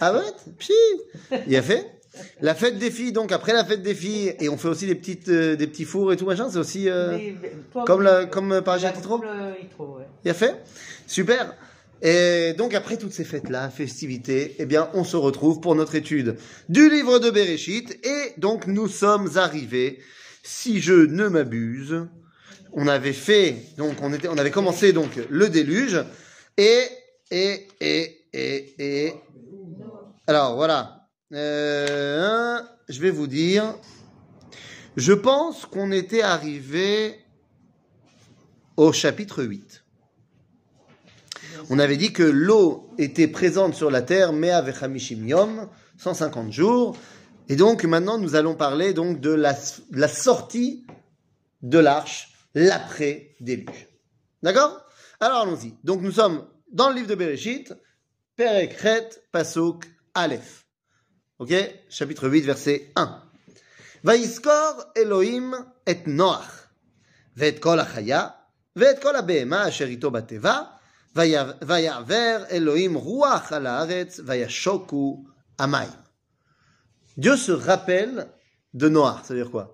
Ah ouais Pchi Il a fait. La fête des filles, donc après la fête des filles, et on fait aussi des, petites, euh, des petits fours et tout machin, c'est aussi euh, Mais, toi, comme, la, comme euh, couple, euh, Yitro, ouais. Il a fait. Super. Et donc après toutes ces fêtes-là, festivités, eh bien on se retrouve pour notre étude du livre de Bereshit, et donc nous sommes arrivés, si je ne m'abuse, on avait fait, donc on, était, on avait commencé donc le déluge, et, et, et, et, alors voilà, Euh, je vais vous dire, je pense qu'on était arrivé au chapitre 8. On avait dit que l'eau était présente sur la terre, mais avec Hamishim Yom, 150 jours. Et donc maintenant, nous allons parler donc de la, la sortie de l'arche, l'après-déluge. D'accord? Alors allons-y. Donc nous sommes dans le livre de Bereshit, Perek Chet Pasuk Aleph. Ok Chapitre 8, verset 1. ויזכור אלוהים את נוח, ואת כל החיה, ואת כל הבהמה אשר איתו בתיבה, ויה- ויעבר אלוהים רוח על הארץ, וישוקו המים. Dieu se rappelle de Noach, ça veut dire quoi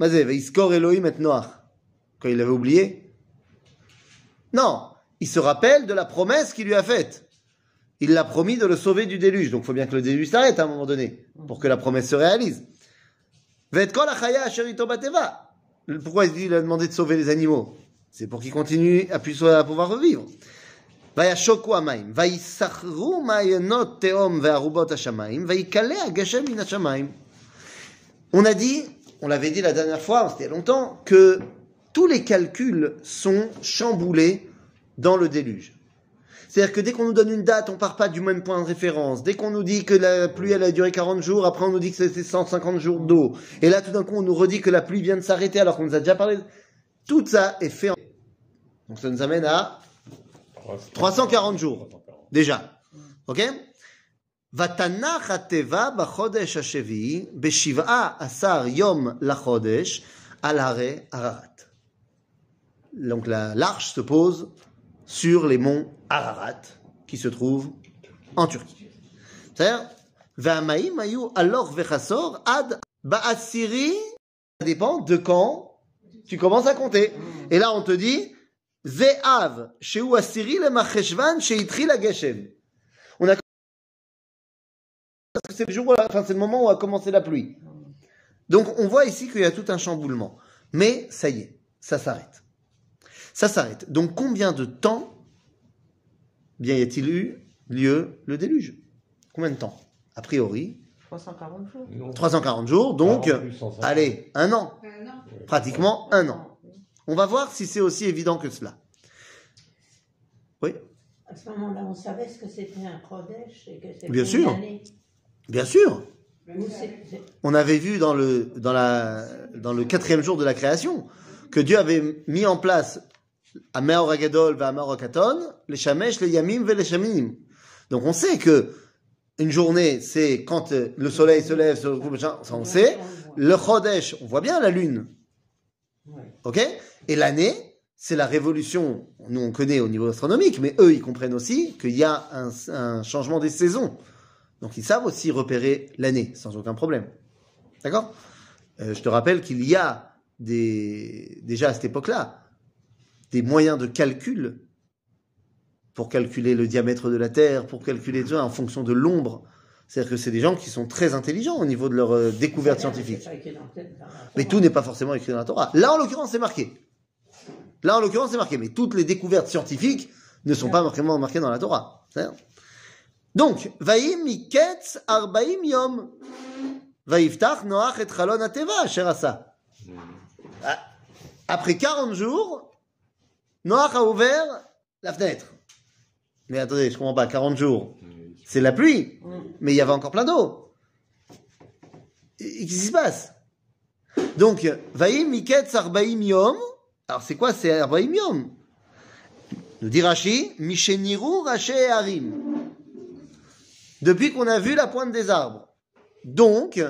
מה זה, ויזכור אלוהים את Noach Quand il avait oublié Non, il se rappelle de la promesse qu'il lui a faite. il l'a promis de le sauver du déluge. Donc il faut bien que le déluge s'arrête hein, à un moment donné pour que la promesse se réalise. Pourquoi il dit il a demandé de sauver les animaux? C'est pour qu'ils continuent à, à pouvoir revivre. On a dit, on l'avait dit la dernière fois, c'était longtemps, que tous les calculs sont chamboulés dans le déluge. C'est-à-dire que dès qu'on nous donne une date, on part pas du même point de référence. Dès qu'on nous dit que la pluie elle a duré 40 jours, après on nous dit que c'était 150 jours d'eau. Et là tout d'un coup on nous redit que la pluie vient de s'arrêter alors qu'on nous a déjà parlé. Tout ça est fait en... Donc ça nous amène à 340 jours. Déjà. Ok ותנח התיבה בחודש השביעי, בשבעה עשר יום לחודש, על הרי ערערת. Donc la- l'arche se pose sur les monts Ararat, qui se trouvent en Turquie. C'est-à-dire, alors ad ba'asiri, ça dépend de quand tu commences à compter. Et là, on te dit, ze'av, sheu asiri le macheshvan, sheitri la geshem. On a parce que c'est le jour, enfin, c'est le moment où a commencé la pluie. Donc, on voit ici qu'il y a tout un chamboulement. Mais, ça y est, ça s'arrête. Ça s'arrête. Donc, combien de temps bien y a-t-il eu lieu le déluge? Combien de temps? A priori, 340 jours. Non. 340 jours, donc, 40 plus 150. allez, un an. Un an. Pratiquement un an. On va voir si c'est aussi évident que cela. Oui, À ce moment-là, on savait ce que c'était un Kodesh et que c'était Bien une sûr. année. bien sûr. On avait vu dans le, dans, la, dans le quatrième jour de la création que Dieu avait mis en place Agadol et à Meor Akaton, les Shamesh, les Yamim et les Shamim. Donc on sait que une journée, c'est quand euh, le soleil se lève, se recoupe, ça on sait. Le Chodesh, on voit bien la lune. Ok? Et l'année, c'est la révolution. Nous, on connaît au niveau astronomique, mais eux, ils comprennent aussi qu'il y a un, un changement des saisons. Donc, ils savent aussi repérer l'année, sans aucun problème. D'accord? Euh, Je te rappelle qu'il y a des, déjà à cette époque-là des moyens de calcul pour calculer le diamètre de la Terre, pour calculer tout ça en fonction de l'ombre. C'est-à-dire que c'est des gens qui sont très intelligents au niveau de leur euh, découverte scientifique. La Mais Torah. tout n'est pas forcément écrit dans la Torah. Là, en l'occurrence, c'est marqué. Là, en l'occurrence, c'est marqué. Mais toutes les découvertes scientifiques ne sont pas marquées, marquées dans la Torah. Donc, Vaïm miketz arbaim yom. Vaïftach noach et chalon ateva asher asa. Ah, Après 40 jours, Noach a ouvert la fenêtre. Mais attendez, je comprends pas. 40 jours, c'est la pluie. Mais il y avait encore plein d'eau. Qu'est-ce qui se passe? Donc, Vaïm Miketz Arbaim Yom. Alors, c'est quoi c'est Arbaim Yom? Nous dit Rashi, Misheniru Raché Harim. Depuis qu'on a vu la pointe des arbres. Donc,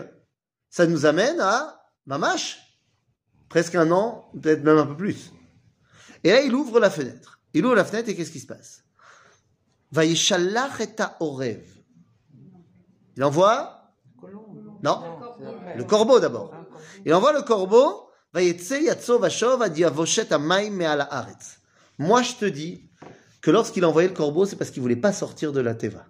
ça nous amène à Mamash. Presque un an, peut-être même un peu plus. Et là, il ouvre la fenêtre. Il ouvre la fenêtre et qu'est-ce qui se passe? Vayeshalach et Orev. Il envoie. Non, le corbeau d'abord. Il envoie le corbeau. Moi, je te dis que lorsqu'il a envoyé le corbeau, c'est parce qu'il voulait pas sortir de la teva.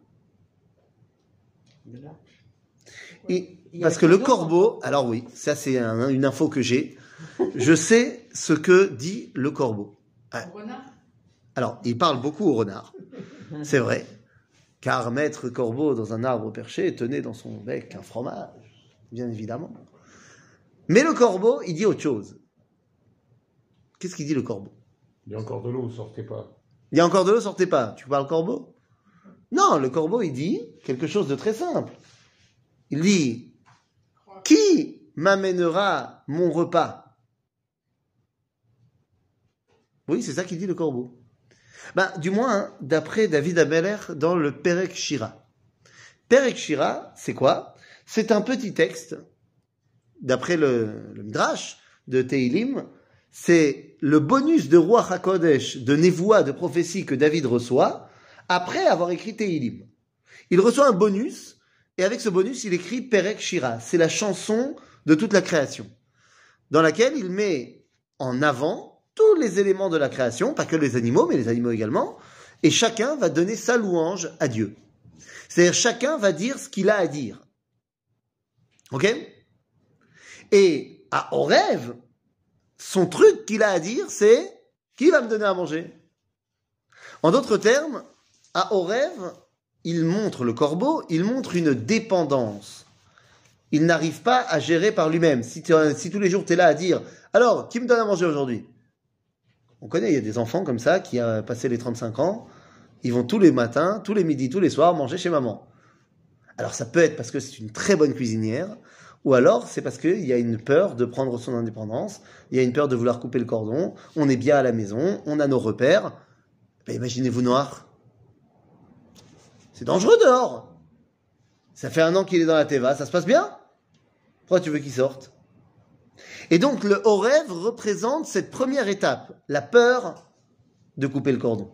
Et- parce que le corbeau, alors oui, ça c'est un- une info que j'ai. Je sais ce que dit le corbeau. Alors, il parle beaucoup au renard, c'est vrai. Car maître corbeau dans un arbre perché tenait dans son bec un fromage, bien évidemment. Mais le corbeau, il dit autre chose. Qu'est-ce qu'il dit le corbeau? Il y a encore de l'eau, sortez pas. Il y a encore de l'eau, sortez pas. Tu parles corbeau? Non, le corbeau, il dit quelque chose de très simple. Il dit Qui m'amènera mon repas? Oui, c'est ça qu'il dit le corbeau. Ben, du moins, hein, d'après David Abeler dans le Perek Shira. Perek Shira, c'est quoi? C'est un petit texte, d'après le, Midrash de Teilim, c'est le bonus de Roi HaKodesh, de Nevoa, de prophétie que David reçoit, après avoir écrit Teilim. Il reçoit un bonus, et avec ce bonus, il écrit Perek Shira. C'est la chanson de toute la création, dans laquelle il met en avant tous les éléments de la création, pas que les animaux, mais les animaux également, et chacun va donner sa louange à Dieu. C'est-à-dire chacun va dire ce qu'il a à dire. Ok? Et à Horève, son truc qu'il a à dire, c'est qui va me donner à manger? En d'autres termes, à Horève, il montre le corbeau, il montre une dépendance. Il n'arrive pas à gérer par lui-même. Si, si tous les jours tu es là à dire Alors, qui me donne à manger aujourd'hui? On connaît, il y a des enfants comme ça qui ont passé les 35 ans, ils vont tous les matins, tous les midis, tous les soirs manger chez maman. Alors ça peut être parce que c'est une très bonne cuisinière, ou alors c'est parce qu'il y a une peur de prendre son indépendance, il y a une peur de vouloir couper le cordon, on est bien à la maison, on a nos repères. Ben, Imaginez-vous noir. C'est dangereux dehors. Ça fait un an qu'il est dans la Teva, ça se passe bien? Pourquoi tu veux qu'il sorte? Et donc le haut rêve représente cette première étape, la peur de couper le cordon.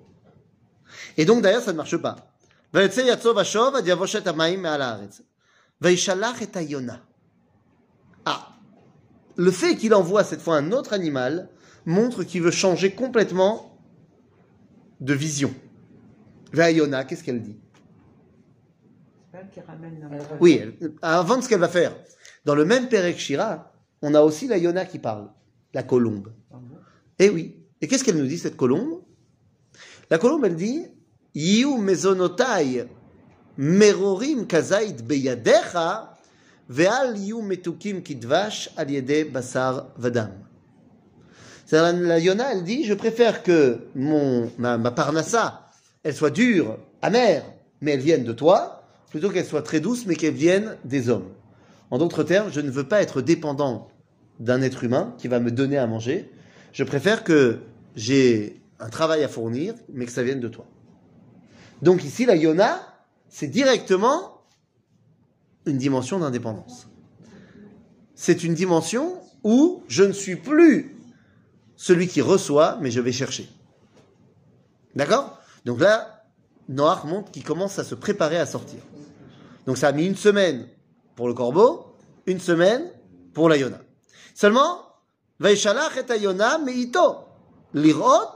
Et donc d'ailleurs ça ne marche pas. Ah, le fait qu'il envoie cette fois un autre animal montre qu'il veut changer complètement de vision. Vayona, qu'est-ce qu'elle dit? Oui, avant de ce qu'elle va faire. Dans le même Perek Shira, on a aussi la Yona qui parle, la colombe. Eh oui. Et qu'est-ce qu'elle nous dit, cette colombe? La colombe, elle dit Yiu mezonotai merorim kazait beyadecha ve'al yiu metukim kidvash al yede basar vadam. La Yona, elle dit Je préfère que mon, ma, ma parnassa, elle soit dure, amère, mais elle vienne de toi, plutôt qu'elle soit très douce, mais qu'elle vienne des hommes. En d'autres termes, je ne veux pas être dépendant d'un être humain qui va me donner à manger. Je préfère que j'ai un travail à fournir, mais que ça vienne de toi. Donc ici, la Yona, c'est directement une dimension d'indépendance. C'est une dimension où je ne suis plus celui qui reçoit, mais je vais chercher. D'accord? Donc là, Noach montre qu'il commence à se préparer à sortir. Donc ça a mis une semaine pour le corbeau, une semaine pour la Yona. Seulement, Vaishalach et Ayona meito. L'irot,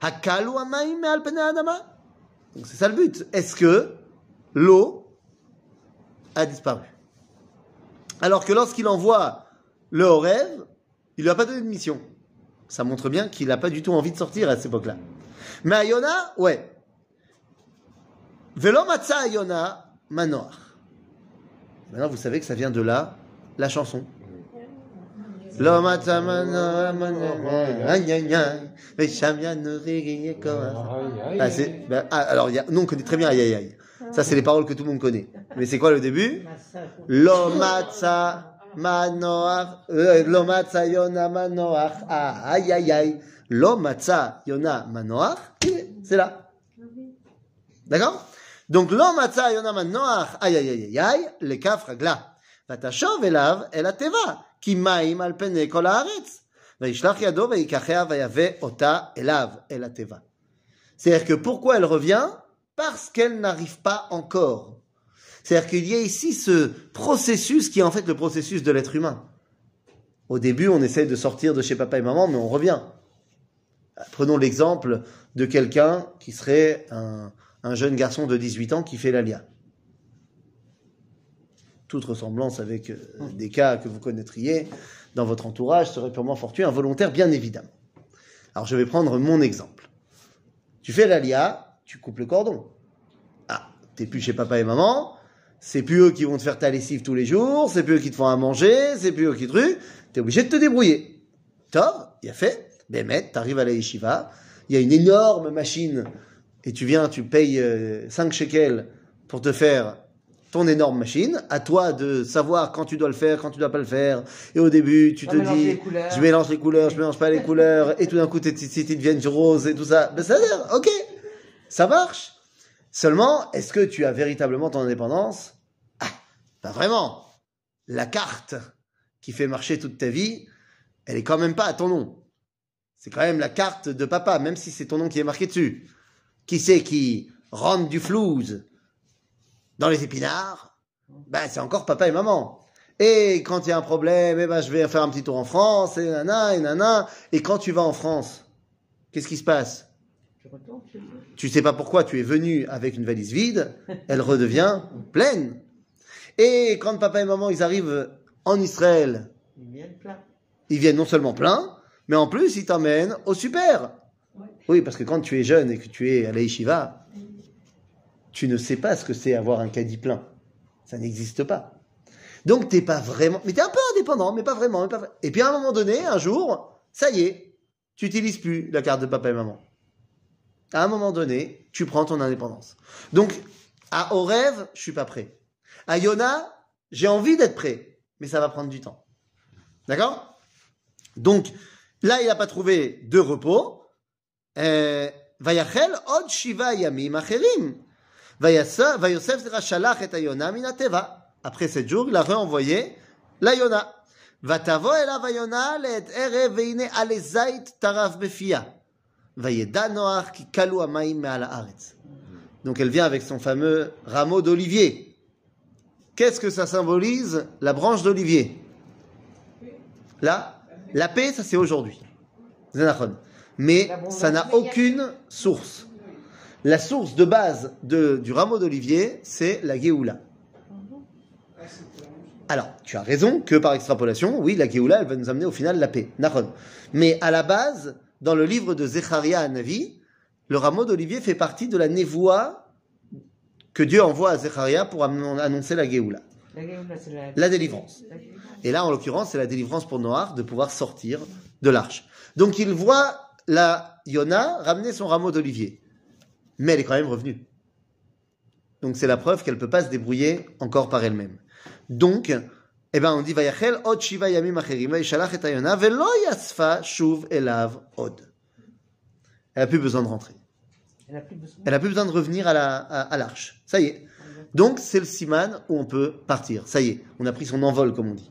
hakalu amaim al. Donc c'est ça le but. Est-ce que l'eau a disparu? Alors que lorsqu'il envoie le rêve, il lui a pas donné de mission. Ça montre bien qu'il n'a pas du tout envie de sortir à cette époque-là. Mais Ayona, ouais. Velo matza Ayona manoir. Maintenant, vous savez que ça vient de là, la chanson. aïe, Ah, aïe. c'est- ben, ah, alors, il y a, nous, on connaît très bien aïe aïe aïe. Ça, c'est les paroles que tout le monde connaît. Mais c'est quoi le début Massage. Lo matza manoach, euh, lo matza yona manoach, ah, aïe aïe aïe. Lo matza yona manoach, c'est là. D'accord Donc, lo matza yona manoach, aïe aïe aïe aïe aïe, le kaf ragla. ותשוב אליו אל התיבה, כי מים על פני כל הארץ. וישלח ידו ויקחיה ויבא אותה אליו, אל התיבה. C'est-à-dire que pourquoi elle revient parce qu'elle n'arrive pas encore. C'est-à-dire qu'il y a ici ce processus qui est en fait le processus de l'être humain. Au début, on essaye de sortir de chez papa et maman, mais on revient. Prenons l'exemple de quelqu'un qui serait un, un jeune garçon de 18 ans qui fait l'alia. Toute ressemblance avec euh, des cas que vous connaîtriez dans votre entourage serait purement fortuit, involontaire, bien évidemment. Alors je vais prendre mon exemple. Tu fais l'alia, tu coupes le cordon. Ah, t'es plus chez papa et maman, c'est plus eux qui vont te faire ta lessive tous les jours, c'est plus eux qui te font à manger, c'est plus eux qui truc, t'es obligé de te débrouiller. Tov, il a fait, Bémet, t'arrives à la yeshiva, il y a une énorme machine, et tu viens, tu payes 5 shekels pour te faire ton énorme machine, à toi de savoir quand tu dois le faire, quand tu dois pas le faire, et au début, tu On te dis, je mélange les couleurs, je mélange pas les couleurs, et tout d'un coup, tes petites deviennent roses et tout ça. Ben, ça a l'air, ok, ça marche. Seulement, est-ce que tu as véritablement ton indépendance? Ah, pas vraiment. La carte qui fait marcher toute ta vie, elle est quand même pas à ton nom. C'est quand même la carte de papa, même si c'est ton nom qui est marqué dessus. Qui c'est qui rentre du flouze? Dans les épinards Ben, c'est encore papa et maman. Et quand il y a un problème, eh ben, je vais faire un petit tour en France, et nana, et nana. Et quand tu vas en France, qu'est-ce qui se passe? Tu tu sais pas pourquoi tu es venu avec une valise vide, elle redevient pleine. Et quand papa et maman ils arrivent en Israël, Ils viennent plein. ils viennent non seulement pleins, mais en plus ils t'emmènent au super. Oui, parce que quand tu es jeune et que tu es à la yeshiva, tu ne sais pas ce que c'est avoir un caddie plein. Ça n'existe pas. Donc t'es pas vraiment, mais t'es un peu indépendant, mais pas vraiment. Et puis à un moment donné, un jour, ça y est, tu n'utilises plus la carte de papa et maman. À un moment donné, tu prends ton indépendance. Donc, à au rêve, je suis pas prêt. À Yona, j'ai envie d'être prêt, mais ça va prendre du temps. D'accord? Donc, là, il n'a pas trouvé de repos. Euh, Vayachel od shiva yamim acherim. Vayasa- Vayosef zera shalach et Yona min ateva. Après sept jours, il a renvoyé la Yona. ותבוא אליו היונה לעת ערב, והנה עלי זית טרף בפיה. וידע נוח כי כלו המים מעל הארץ. Donc elle vient avec son fameux rameau d'olivier. Qu'est-ce que ça symbolise La branche d'olivier. Là, la paix, ça c'est aujourd'hui. Zenachon. Mais L'abondance. ça n'a aucune source. La source de base de- du rameau d'olivier, c'est la Géoula. Alors, tu as raison que par extrapolation, oui, la Géoula, elle va nous amener au final la paix. Nachon. Mais à la base, dans le livre de Zecharia à Navi, le rameau d'olivier fait partie de la névoie que Dieu envoie à Zecharia pour annoncer la Géoula, La Géoula, c'est la... la délivrance. la délivrance. Et là, en l'occurrence, c'est la délivrance pour Noir de pouvoir sortir de l'arche. Donc, il voit la Yona ramener son rameau d'olivier. Mais elle est quand même revenue. Donc, c'est la preuve qu'elle ne peut pas se débrouiller encore par elle-même. Donc, eh ben, on dit, Vayachel od shiva yamim acherim, vayishalach et velo yasfa shuv elav od. Elle n'a plus besoin de rentrer. Elle n'a plus besoin. Plus de revenir à la- à- à l'arche. Ça y est. Donc, c'est le siman où on peut partir. Ça y est. On a pris son envol, comme on dit.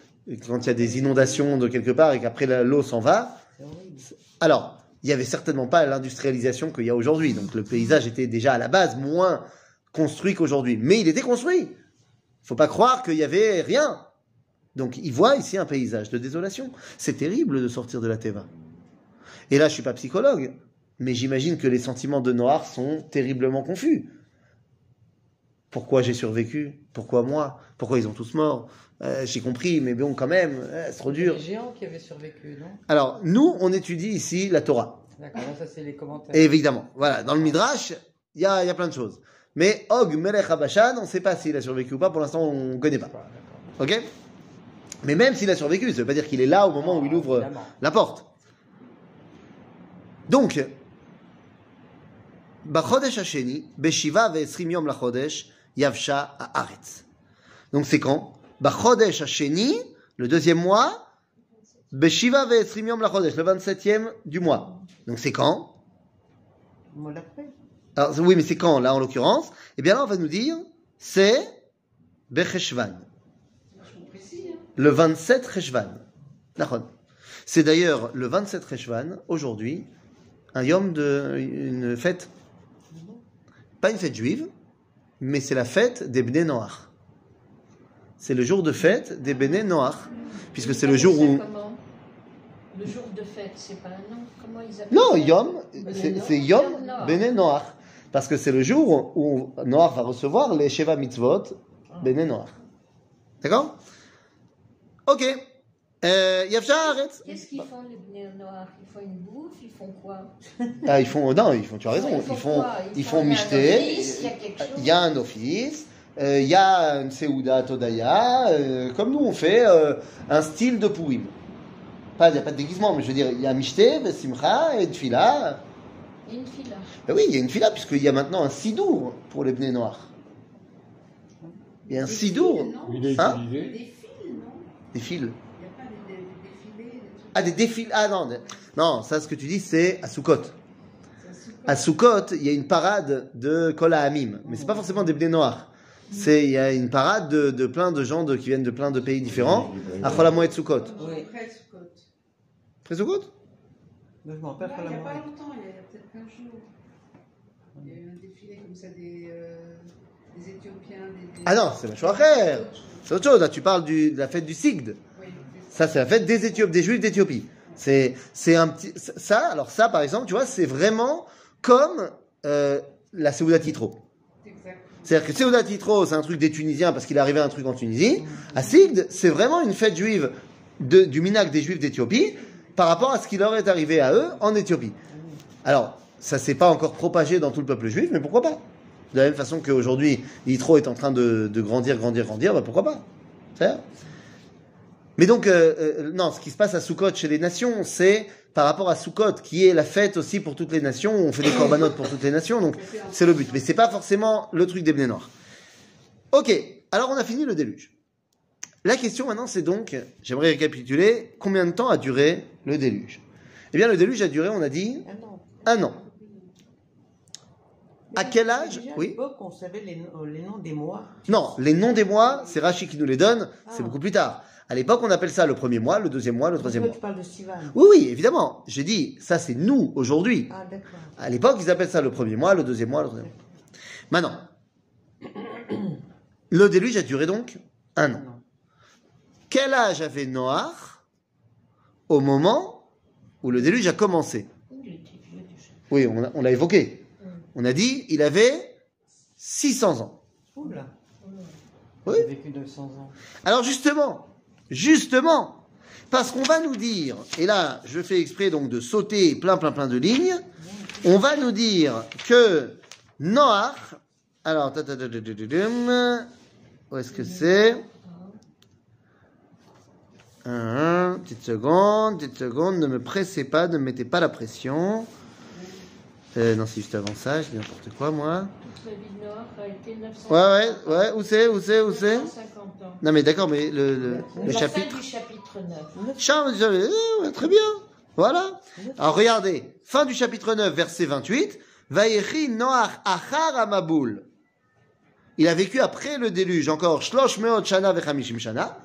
quand il y a des inondations de quelque part et qu'après l'eau s'en va. Alors, il n'y avait certainement pas l'industrialisation qu'il y a aujourd'hui. Donc le paysage était déjà à la base moins construit qu'aujourd'hui. Mais il était construit. Faut pas croire qu'il y avait rien. Donc il voit ici un paysage de désolation. C'est terrible de sortir de la Teva. Et là, je suis pas psychologue, mais j'imagine que les sentiments de Noir sont terriblement confus. Pourquoi j'ai survécu? Pourquoi moi? Pourquoi ils ont tous morts? Euh, j'ai compris, mais bon, quand même, euh, c'est trop dur. Les géants qui avaient survécu, non? Alors, nous, on étudie ici la Torah. D'accord, ça c'est les commentaires. Et évidemment, voilà, dans le Midrash, il y a, y a, plein de choses. Mais Og Melech Abashan, on ne sait pas s'il a survécu ou pas, pour l'instant, on ne connaît pas. Ok? Mais même s'il a survécu, ça ne veut pas dire qu'il est là au moment où il ouvre la porte. Donc, Bachodesh Hasheni, Beshiva Yom Lachodesh, Yavsha à Aretz. Donc c'est quand? Bachodesh Hasheni, le deuxième mois, Beshiva Ve'esrimium Lachodesh, le 27e du mois. Donc c'est quand? Alors oui, mais c'est quand là en l'occurrence? Eh bien là on va nous dire c'est Becheshvan. Le 27 Cheshvan. C'est d'ailleurs le 27 Cheshvan, aujourd'hui, un yom de une fête. Pas une fête juive, mais c'est la fête des Bnei Noach. C'est le jour de fête des Bnei Noach, puisque c'est le jour où... Comment Le jour de fête, c'est pas un nom Comment ils appellent Non, Yom, Bnei c'est Yom Yom Noach. Parce que c'est le jour où Noach va recevoir les Sheva Mitzvot Bene Noach. D'accord? Ok. Euh. Qu'est-ce qu'ils font les Bnei Noirs? Ils font une bouffe? Ils font quoi? Ah, ils font, non, ils font, tu as raison, ils font, ils font il y a un michté, office, Il y a il y un office, euh, il y a une Seuda Todaya, euh, comme nous on fait euh, un style de. Pas, il n'y a pas de déguisement, mais je veux dire, il y a michté, Simcha et Tfila. Une fila. Ben oui, il y a une fila, puisqu'il y a maintenant un sidour pour les Bnei Noirs. Il y a un sidour, Il est Hein? Des fils, non? Des fils. Il n'y a pas des, des, des défilés, des trucs Ah, des défilés. Ah non, non, ça, ce que tu dis, c'est à ça. À Sukkot, il y a une parade de Kol Hamim, mais c'est pas forcément des Bnei Noirs. C'est, il y a une parade de, de plein de gens de, qui viennent de plein de pays différents. À Chol Hamoed Sukkot. Oui. Après Moi, je m'en rappelle il la n'y a pas longtemps, il y a, peut-être 15 jours. Il y a eu un défilé comme ça des, euh, des Éthiopiens. Des, des- Ah non, c'est Acher. C'est autre chose. Là, tu parles du- de la fête du Sigd. Ça, c'est la fête des Éthiopes, des Juifs d'Éthiopie. C'est, c'est un petit, ça, alors ça, par exemple, tu vois, c'est vraiment comme euh, la Seuda Titro. C'est-à-dire que Seuda Titro, c'est un truc des Tunisiens parce qu'il est arrivé un truc en Tunisie. À Sigd, c'est vraiment une fête juive de- du minac des Juifs d'Éthiopie par rapport à ce qui leur est arrivé à eux en Éthiopie. Alors, ça s'est pas encore propagé dans tout le peuple juif, mais pourquoi pas? De la même façon qu'aujourd'hui, Yitro est en train de, de grandir, grandir, grandir, bah pourquoi pas? C'est-à-dire Mais donc, euh, euh, non, ce qui se passe à Sukkot chez les nations, c'est par rapport à Sukkot, qui est la fête aussi pour toutes les nations, on fait des corbanotes pour toutes les nations, donc c'est le but. Mais c'est pas forcément le truc des Bnei Noirs. Ok, alors on a fini le déluge. La question maintenant, c'est donc, j'aimerais récapituler, combien de temps a duré le déluge? Eh bien, le déluge a duré, on a dit, Ah non. un an. À quel âge? À Oui. l'époque, on savait les, noms- les noms des mois. Non, les noms des mois, c'est Rachid qui nous les donne, c'est Ah. beaucoup plus tard. À l'époque, on appelle ça le premier mois, le deuxième mois, le troisième mois. tu parles de Sivan. Oui, oui, évidemment. J'ai dit, ça c'est nous, aujourd'hui. Ah, d'accord. À l'époque, ils appellent ça le premier mois, le deuxième mois, le troisième mois. Maintenant, le déluge a duré donc un an. Quel âge avait Noach au moment où le déluge a commencé? Il. Oui, on l'a- évoqué. On a dit, il avait 600 ans. Oula. Oui. J'ai vécu 900 ans. Alors justement, justement, parce qu'on va nous dire, et là je fais exprès donc de sauter plein plein plein de lignes, on va nous dire que Noach, alors, où est-ce que c'est? Un, Petite seconde, petite seconde, ne me pressez pas, ne me mettez pas la pression. Euh, non, c'est juste avant ça, je dis n'importe quoi moi. A été 950 Ouais, ouais, ouais, où c'est, où c'est, où c'est? 950 ans. Non mais d'accord, mais le, le, le chapitre... du chapitre 9. Charles, euh, très bien. Voilà. Alors regardez, fin du chapitre 9, verset 28. Vayechi Noach achar amaboul. Il a vécu après le déluge, encore shlosh meot shana vechamishim shana.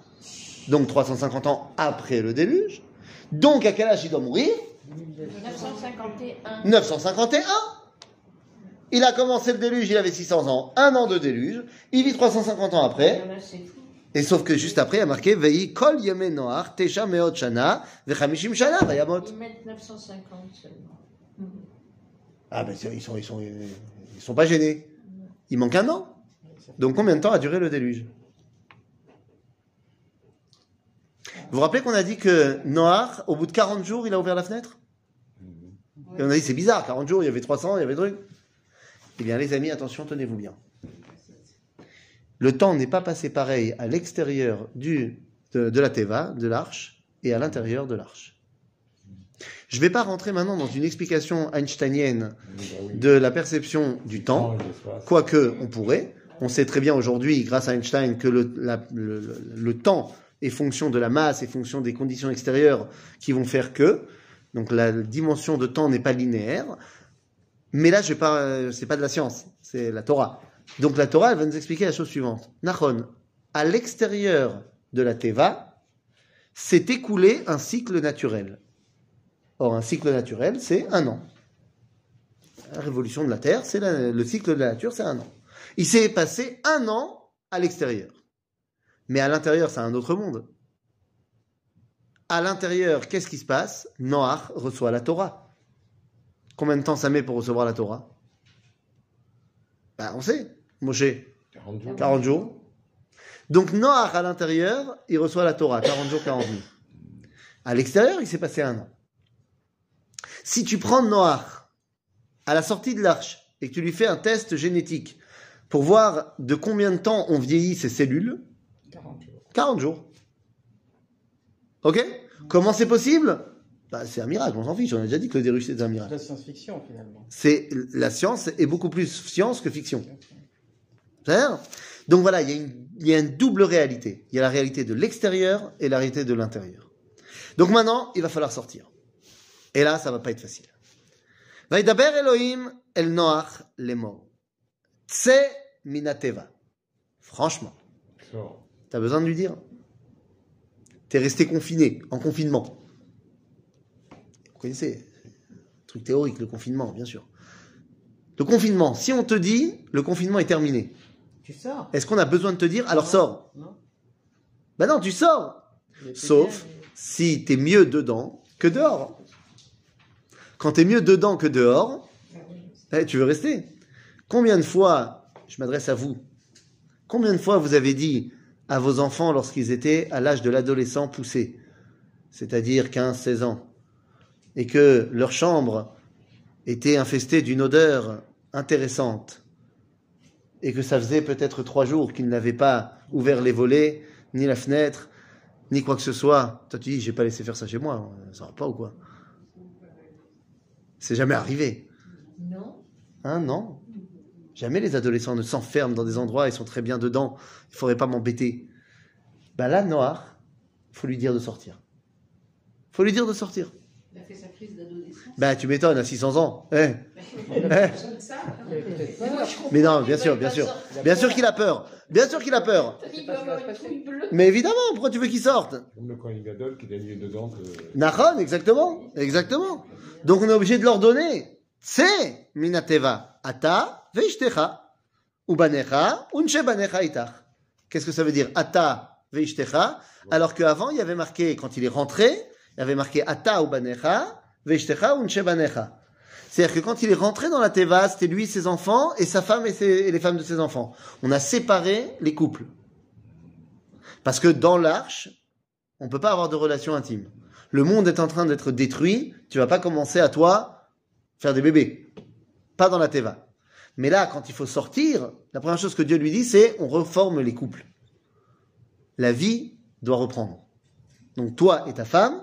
Donc 350 ans après le déluge. Donc à quel âge il doit mourir? 951. 951. Il a commencé le déluge, il avait 600 ans, un an de déluge. Il vit 350 ans après. Et sauf que juste après, il a marqué Veyi kol yeme noach tesha meot shana vechamishim shana vayamot. Ils mettent 950 seulement. Ah ben ils sont ils sont ils sont pas gênés. Il manque un an. Donc combien de temps a duré le déluge? Vous vous rappelez qu'on a dit que Noach, au bout de 40 jours, il a ouvert la fenêtre? Et on a dit c'est bizarre, 40 jours, il y avait 300, il y avait truc. Eh bien les amis, attention, tenez-vous bien. Le temps n'est pas passé pareil à l'extérieur de, la Teva, de l'arche, et à l'intérieur de l'arche. Je ne vais pas rentrer maintenant dans une explication einsteinienne de la perception du temps, et quoique on pourrait. On sait très bien aujourd'hui, grâce à Einstein, que le, temps est fonction de la masse, est fonction des conditions extérieures qui vont faire que. Donc la dimension de temps n'est pas linéaire. Mais là, je vais pas, euh, pas de la science, c'est la Torah. Donc la Torah, elle va nous expliquer la chose suivante. Nachon, à l'extérieur de la Teva, s'est écoulé un cycle naturel. Or, un cycle naturel, c'est un an. La révolution de la Terre, c'est le cycle de la nature, c'est un an. Il s'est passé un an à l'extérieur. Mais à l'intérieur, c'est un autre monde. À l'intérieur, qu'est-ce qui se passe? Noach reçoit la Torah. Combien de temps ça met pour recevoir la Torah? Ben, On sait. Moshe, 40 jours. 40 jours. Donc Noach à l'intérieur, il reçoit la Torah, 40 jours, 40 nuits. À l'extérieur, il s'est passé un an. Si tu prends Noach à la sortie de l'arche et que tu lui fais un test génétique pour voir de combien de temps on vieillit ses cellules, 40 jours. 40 jours. Ok? Comment c'est possible? Bah, C'est un miracle, on s'en fiche, on a déjà dit que le virus c'est un C'est miracle. la science-fiction finalement. C'est la science est beaucoup plus science que fiction. C'est-à-dire Donc voilà, il y, a une, il y a une double réalité. Il y a la réalité de l'extérieur et la réalité de l'intérieur. Donc maintenant, il va falloir sortir. Et là, ça va pas être facile. Vaïdaber Elohim el Noach lemor. Tse minateva. Franchement, t'as besoin de lui dire? T'es resté confiné, en confinement. Vous connaissez, truc théorique, le confinement, bien sûr. Le confinement, si on te dit le confinement est terminé, Tu sors est-ce qu'on a besoin de te dire alors sors Non Ben non, tu sors Sauf bien, si t'es mieux dedans que dehors. Quand t'es mieux dedans que dehors, eh, tu veux rester. Combien de fois, je m'adresse à vous, combien de fois vous avez dit à vos enfants lorsqu'ils étaient à l'âge de l'adolescent poussé, c'est-à-dire 15-16 ans, et que leur chambre était infestée d'une odeur intéressante, et que ça faisait peut-être trois jours qu'ils n'avaient pas ouvert les volets, ni la fenêtre, ni quoi que ce soit. Toi, tu dis, j'ai pas laissé faire ça chez moi, ça va pas ou quoi? C'est jamais arrivé. Non Hein, non Jamais les adolescents ne s'enferment dans des endroits, ils sont très bien dedans, il faudrait pas m'embêter. Ben là, Noir, faut lui dire de sortir. faut lui dire de sortir. Il a fait sa crise d'adolescence. Ben tu m'étonnes, à 600 ans. Eh, eh. Mais non, bien sûr, bien sûr. Bien sûr qu'il a peur. Bien sûr qu'il a peur. Mais évidemment, pourquoi tu veux qu'il sorte? Comme le Kohen Gadol qui est mieux dedans que. Nahon, exactement. Exactement. Donc on est obligé de leur donner. C'est minateva. Ata veishtecha. Ubanecha unshebanecha itach. Qu'est-ce que ça veut dire Ata veishtecha? Alors qu'avant, il y avait marqué, quand il est rentré, il avait marqué Ata ubanecha veishtecha unshebanecha. C'est-à-dire que quand il est rentré dans la teva, c'était lui, ses enfants, et sa femme et, les femmes de ses enfants. On a séparé les couples. Parce que dans l'arche, on peut pas avoir de relation intime. Le monde est en train d'être détruit, tu vas pas commencer à toi faire des bébés. Pas dans la teva. Mais là, quand il faut sortir, la première chose que Dieu lui dit, c'est on reforme les couples. La vie doit reprendre. Donc toi et ta femme,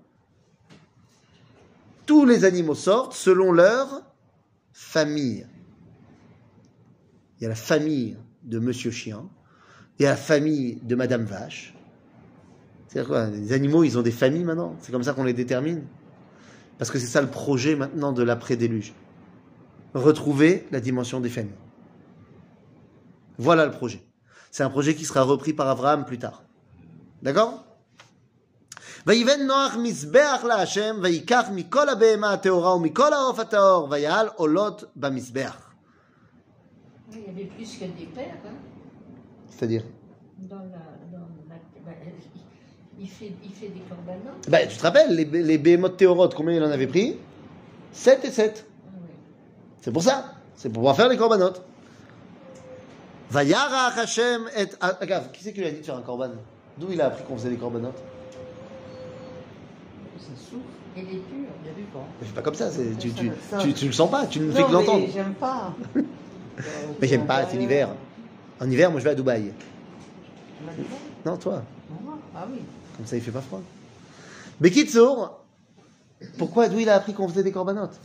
Tous les animaux sortent selon leur famille. Il y a la famille de Monsieur Chien, il y a la famille de Madame Vache. C'est quoi Les animaux, ils ont des familles maintenant? C'est comme ça qu'on les détermine? Parce que c'est ça le projet maintenant de l'après-déluge. Retrouver la dimension des familles. Voilà le projet. C'est un projet qui sera repris par Abraham plus tard. D'accord? ויבן נוח מזבח להשם, ויקח מכל הבהמה הטהורה ומכל העוף הטהור, ויעל עולות במזבח. Il y avait plus que des pères. Hein, C'est-à-dire dans la, dans la, bah, il, fait, il fait des corbanotes. Ben, tu te rappelles, les, les behemoths théorotes, combien il en avait pris 7 et 7. Ah ouais. C'est pour ça. C'est pour pouvoir faire les corbanotes. Vayarach Hashem et. Ah, regarde, qui c'est qui lui a dit de faire un korban D'où il a appris qu'on faisait des korbanotes Ça Elle est pure. Il y a du vent. Mais C'est pas comme ça, c'est- tu, tu, Ça- tu, tu le sens pas, tu ne fais que l'entendre. mais j'aime pas. Mais j'aime pas, c'est l'hiver. En hiver, moi je vais à Dubaï. Non, toi, Ah oui. comme ça il fait pas froid. Bekitsour, pourquoi d'où il a appris qu'on faisait des corbanotes?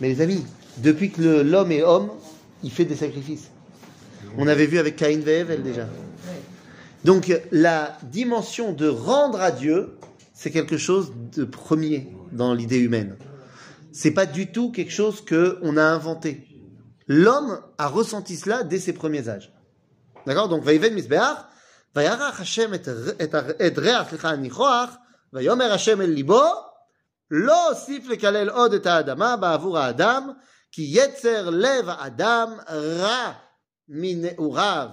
Mais les amis, depuis que le- l'homme est homme, il fait des sacrifices. On avait vu avec Caïn Ève, déjà. Donc la dimension de rendre à Dieu, c'est quelque chose de premier dans l'idée humaine. C'est pas du tout quelque chose que on a inventé. L'homme a ressenti cela dès ses premiers âges. D'accord Donc Vaïven Misbeach, Vayarach Hashem et et- et reach lecha nichoach, Vayomer Hashem el libo, lo osif lekalel od et האדמה בעבור האדם, כי יצר לב האדם רע מנעוריו.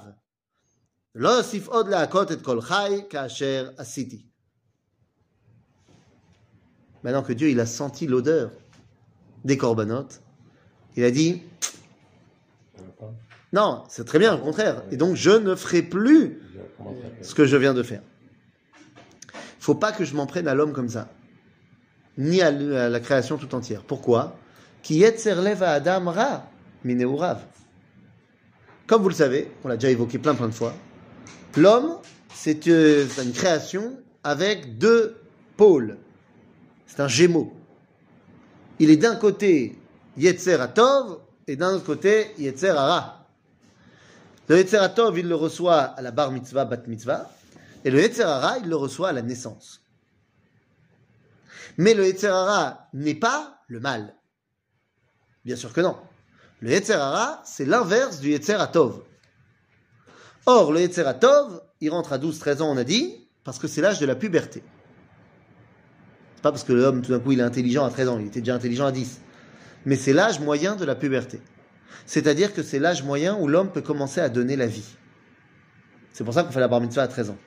לא אוסיף עוד להכות את כל חי כאשר עשיתי. Maintenant que Dieu il a senti l'odeur des corbanotes, il a dit non, c'est très bien, au contraire. Et donc je ne ferai plus ce que je viens de faire. Faut pas que je m'en prenne à l'homme comme ça, ni à la création tout entière. Pourquoi? Adam ra. Comme vous le savez, on l'a déjà évoqué plein plein de fois, l'homme c'est euh, c'est une création avec deux pôles. C'est un gémeau. Il est d'un côté Yetzer Atov et d'un autre côté Yetzer Hara. Le Yetzer Atov, il le reçoit à la bar mitzvah, bat mitzvah, et le Yetzer Hara, il le reçoit à la naissance. Mais le Yetzer Hara n'est pas le mal. Bien sûr que non. Le Yetzer Hara, c'est l'inverse du Yetzer Atov. Or, le Yetzer Atov, il rentre à 12-13 ans, on a dit, parce que c'est l'âge de la puberté. Pas parce que l'homme, tout d'un coup, il est intelligent à 13 ans, il était déjà intelligent à 10. Mais c'est l'âge moyen de la puberté. C'est-à-dire que c'est l'âge moyen où l'homme peut commencer à donner la vie. C'est pour ça qu'on fait la bar mitzvah à 13 ans.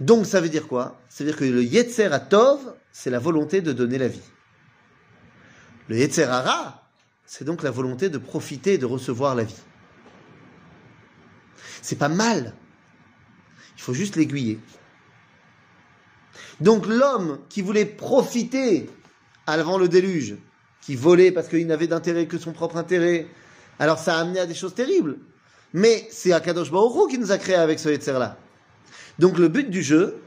Donc ça veut dire quoi? Ça veut dire que le Yetzer Atov, c'est la volonté de donner la vie. Le Yetzer Hara, c'est donc la volonté de profiter et de recevoir la vie. C'est pas mal. Il faut juste l'aiguiller. Donc l'homme qui voulait profiter avant le déluge, qui volait parce qu'il n'avait d'intérêt que son propre intérêt, alors ça a amené à des choses terribles. Mais c'est Akadosh Baruch qui nous a créés avec ce Yetzer-là. Donc le but du jeu,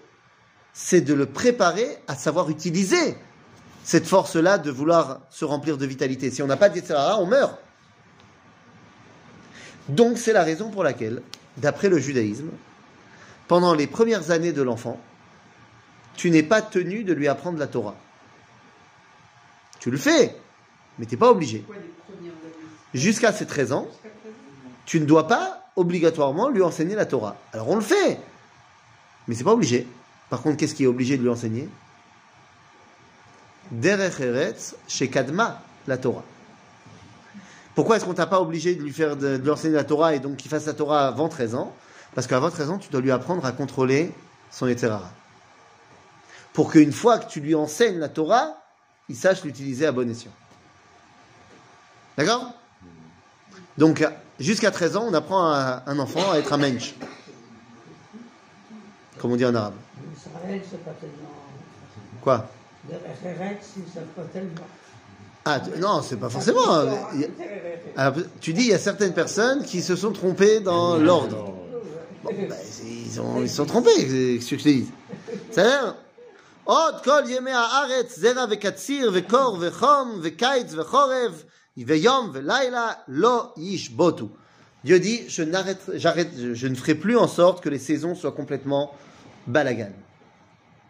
c'est de le préparer à savoir utiliser cette force-là de vouloir se remplir de vitalité. Si on n'a pas de on meurt. Donc c'est la raison pour laquelle, d'après le judaïsme, pendant les premières années de l'enfant, tu n'es pas tenu de lui apprendre la Torah. Tu le fais, mais tu n'es pas obligé. Jusqu'à ses 13 ans, tu ne dois pas obligatoirement lui enseigner la Torah. Alors on le fait, mais c'est pas obligé. Par contre, qu'est-ce qui est obligé de lui enseigner? Derech Eretz chez Kadma, la Torah. Pourquoi est-ce qu'on t'a pas obligé de lui faire de, de lui enseigner la Torah et donc qu'il fasse la Torah avant 13 ans? Parce qu'avant 13 ans, tu dois lui apprendre à contrôler son Yetzerara. Pour qu'une fois que tu lui enseignes la Torah, il sache l'utiliser à bon escient. D'accord? Donc, jusqu'à 13 ans, on apprend à un enfant à être un mensch. Comme on dit en arabe. Quoi? Ah, tu- non, c'est pas forcément. euh, il y a- alors, tu dis, il y a certaines personnes qui se sont trompées dans l'ordre. Bah, ils, se sont trompés, ce que je te dis. C'est-à-dire, עוד כל ימי הארץ, זרע וקציר וקור וחום וקיץ וחורף, ויום ולילה, לא ישבותו. Dieu dit, je, n'arrête, j'arrête, je, je ne ferai plus en sorte que les saisons soient complètement balagan.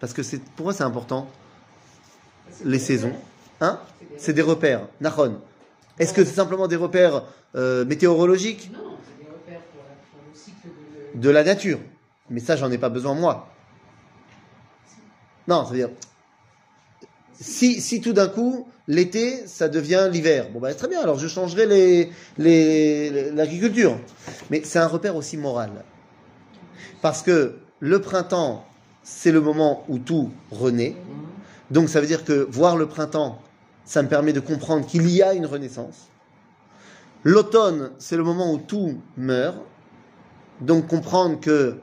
Parce que c'est, pour moi c'est important, les saisons. Hein C'est des repères. Nachon. Est-ce que c'est simplement des repères euh, météorologiques Non, c'est des repères pour, la- pour le cycle de. de la nature. Mais ça, j'en ai pas besoin moi. Non, ça veut dire, si, tout d'un coup, l'été, ça devient l'hiver, bon bah très bien, alors je changerai l'agriculture. Mais c'est un repère aussi moral. Parce que le printemps, c'est le moment où tout renaît. Donc ça veut dire que voir le printemps, ça me permet de comprendre qu'il y a une renaissance. L'automne, c'est le moment où tout meurt. Donc comprendre que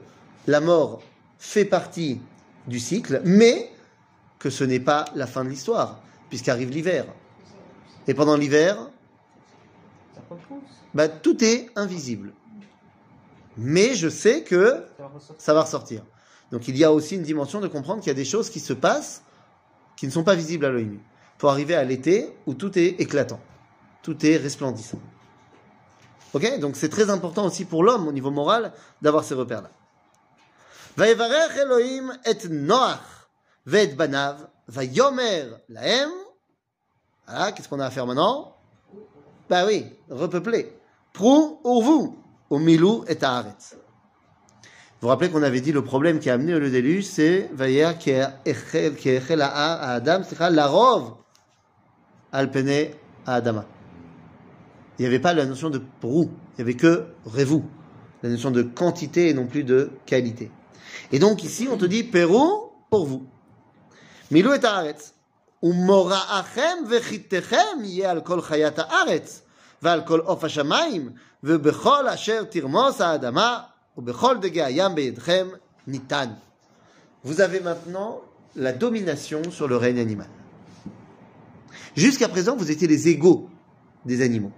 la mort fait partie du cycle, mais que ce n'est pas la fin de l'histoire, puisqu'arrive l'hiver. Et pendant l'hiver, bah, tout est invisible. Mais je sais que ça va ressortir. Donc il y a aussi une dimension de comprendre qu'il y a des choses qui se passent qui ne sont pas visibles à l'œil nu. Pour arriver à l'été où tout est éclatant, tout est resplendissant. Ok? Donc c'est très important aussi pour l'homme au niveau moral d'avoir ces repères-là. Vayevarech Elohim et Noach ve'et banav vayomer lahem. Voilà, qu'est-ce qu'on a à faire maintenant Bah oui, repeupler. Prou vous? Au milou et haaretz. Vous vous rappelez qu'on avait dit le problème qui a amené le déluge, c'est Vaya qui echel à Adam, c'est la rove alpene à Adama. Il n'y avait pas la notion de prou, il n'y avait que revu, la notion de quantité et non plus de qualité. Et donc ici, on te dit Pérou pour vous. Milou et haaretz. ומוראכם וחיתכם יהיה על כל חיית הארץ, ועל כל עוף השמיים, ובכל אשר תרמוס האדמה, ובכל דגי הים בידכם ניתן. Vous avez maintenant la domination sur le règne animal. Jusqu'à présent, vous étiez les égaux des animaux.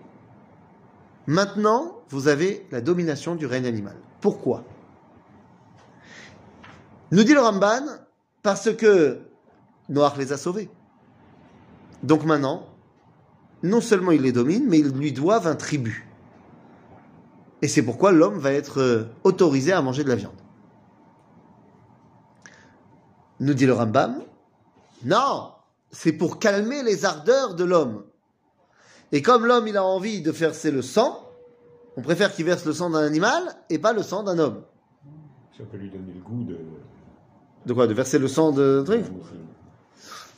Maintenant, vous avez la domination du règne animal. Pourquoi Nous dit le Ramban, parce que Noach les a sauvés. Donc maintenant, non seulement il les domine, mais ils lui doivent un tribut. Et c'est pourquoi l'homme va être euh, autorisé à manger de la viande. Nous dit le Rambam, non, c'est pour calmer les ardeurs de l'homme. Et comme l'homme il a envie de verser le sang, on préfère qu'il verse le sang d'un animal et pas le sang d'un homme. Ça peut lui donner le goût de. De quoi De verser le sang de truc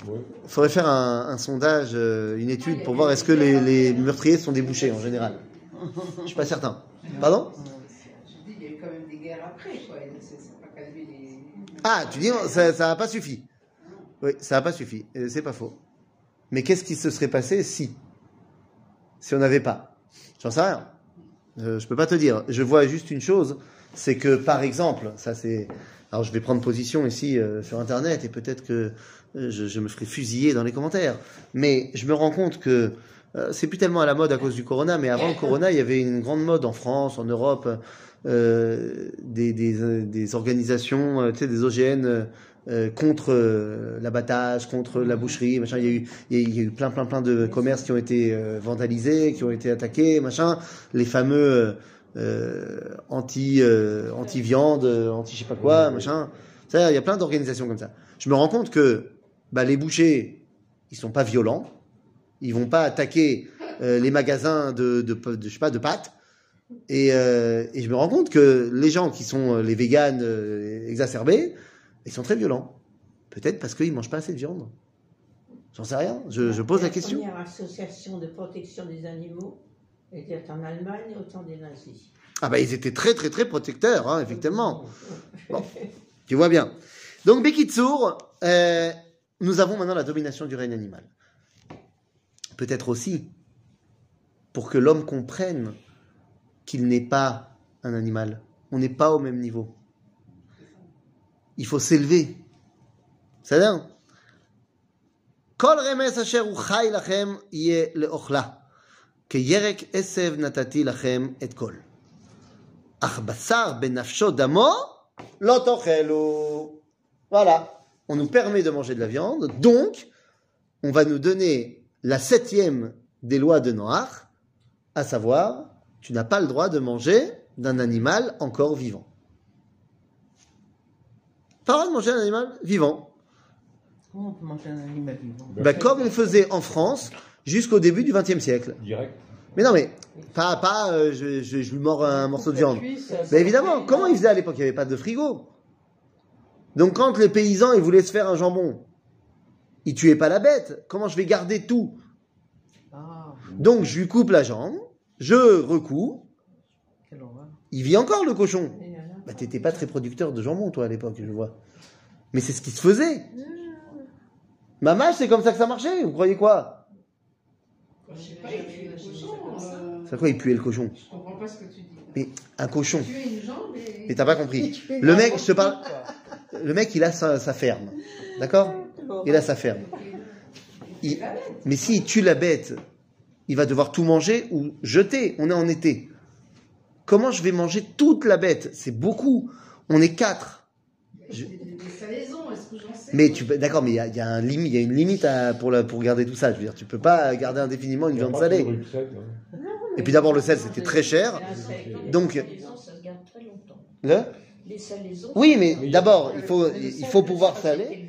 Ouais. Il faudrait faire un, un sondage, euh, une étude pour voir est-ce que les, les meurtriers sont débouchés en général. Je suis pas certain. Pardon? Je dis, il y a eu quand même des guerres après, quoi. et C'est c'est pas calmé les. Ah, tu dis ça ça n'a pas suffi. Oui, ça n'a pas suffi. Euh, C'est pas faux. Mais qu'est-ce qui se serait passé si Si on n'avait pas? J'en sais rien. Euh, je peux pas te dire. Je vois juste une chose, c'est que par exemple, ça c'est. Alors je vais prendre position ici euh, sur Internet et peut-être que euh, je, je me ferai fusiller dans les commentaires. Mais je me rends compte que euh, c'est plus tellement à la mode à cause du corona, mais avant le corona, il y avait une grande mode en France, en Europe, euh, des, des, des organisations, euh, tu sais, des OGN contre l'abattage, contre la boucherie, machin. Il y a eu, il y a, eu plein, plein, plein de commerces qui ont été vandalisés, qui ont été attaqués, machin. Les fameux euh, euh, anti, euh, anti viande, anti je sais pas quoi, machin. Ça, il y a plein d'organisations comme ça. Je me rends compte que bah, les bouchers, ils sont pas violents. Ils vont pas attaquer euh, les magasins de, de, de, je sais pas, de pâtes. Et, euh, et je me rends compte que les gens qui sont euh, les véganes euh, exacerbés, ils sont très violents. Peut-être parce qu'ils mangent pas assez de viande. J'en sais rien. Je, je pose la question. La première association de protection des animaux était en Allemagne au temps des nazis. Ah ben bah, ils étaient très très très protecteurs, hein, effectivement. Tu vois bien. Donc Bekitsour, euh, nous avons maintenant la domination du règne animal. Peut-être aussi pour que l'homme comprenne qu'il n'est pas un animal. On n'est pas au même niveau. Il faut s'élever. C'est-à-dire, Kol remes le ochla que Yerek Esev Natati Lachem et Kol. Basar Voilà, on nous permet de manger de la viande, donc on va nous donner la septième des lois de Noach, à savoir, tu n'as pas le droit de manger d'un animal encore vivant. Pas de manger un animal vivant. Comment on peut manger un animal vivant? Ben, comme on faisait en France, jusqu'au début du XXe siècle. Direct. Mais non, mais pas, pas euh, je, je, je lui mords un morceau de viande. Mais évidemment, comment ils faisaient à l'époque? Il n'y avait pas de frigo. Donc quand les paysans ils voulaient se faire un jambon, ils tuaient pas la bête. Comment je vais garder tout? Ah, Donc je lui coupe la jambe, je horreur. il vit encore le cochon. Bah t'étais pas très producteur de jambon toi à l'époque, je vois. Mais c'est ce qui se faisait. Maman, c'est comme ça que ça marchait, vous croyez quoi? Je sais pas, il pue le cochon. euh, C'est quoi, il puait le cochon? Je comprends pas ce que tu dis. Mais un cochon. Tu es une jambe et. Mais t'as pas compris. Le mec, je te parle. Le mec, il a sa, sa ferme. D'accord? Il a sa ferme. Il- Mais s'il tue la bête, il va devoir tout manger ou jeter. On est en été. Comment je vais manger toute la bête? C'est beaucoup. On est quatre. Je- Des, des salaisons, est-ce que j'en sais Mais tu peux, d'accord, mais il y a, y a un limi- il y a une limite à- pour, la, pour garder tout ça. Je veux dire, tu peux pas garder indéfiniment une viande salée. Et puis d'abord, le sel, c'était très cher. Donc- Les salaisons, ça se garde très longtemps. Le. Oui, mais d'abord, il faut, il faut pouvoir saler.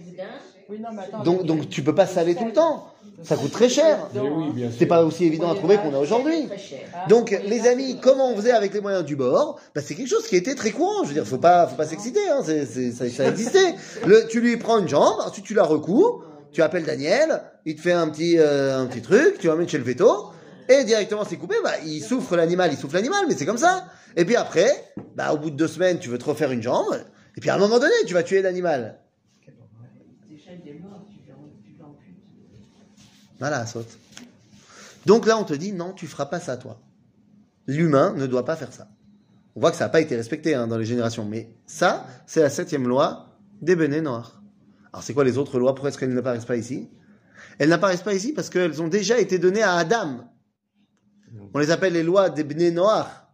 C'était le boudin. Oui, non, mais attends. Donc, donc tu peux pas saler tout le temps. Ça coûte très cher. Oui. C'est pas aussi évident à trouver qu'on a aujourd'hui. Cher. Donc, les amis, comment on faisait avec les moyens du bord? Bah, C'est quelque chose qui était très courant. Je veux dire, faut pas, faut pas s'exciter. Hein. c'est- c'est- ça, ça existait. Le, tu lui prends une jambe, ensuite tu la recouds, tu appelles Daniel, il te fait un petit, euh, un petit truc, tu l'emmènes chez le veto, et directement c'est coupé. Bah, il souffre l'animal, il souffre l'animal, mais c'est comme ça. Et puis après, bah, au bout de deux semaines, tu veux te refaire une jambe, et puis à un moment donné, tu vas tuer l'animal. Déjà, il est mort, tu l'en- tu l'amputes. Voilà, saute. Donc là, on te dit, non, tu feras pas ça, toi. L'humain ne doit pas faire ça. On voit que ça n'a pas été respecté hein, dans les générations. Mais ça, c'est la septième loi des Béné Noirs. Alors, c'est quoi les autres lois? Pourquoi est-ce qu'elles n'apparaissent pas ici? Elles n'apparaissent pas ici parce qu'elles ont déjà été données à Adam. On les appelle les lois des Béné Noirs.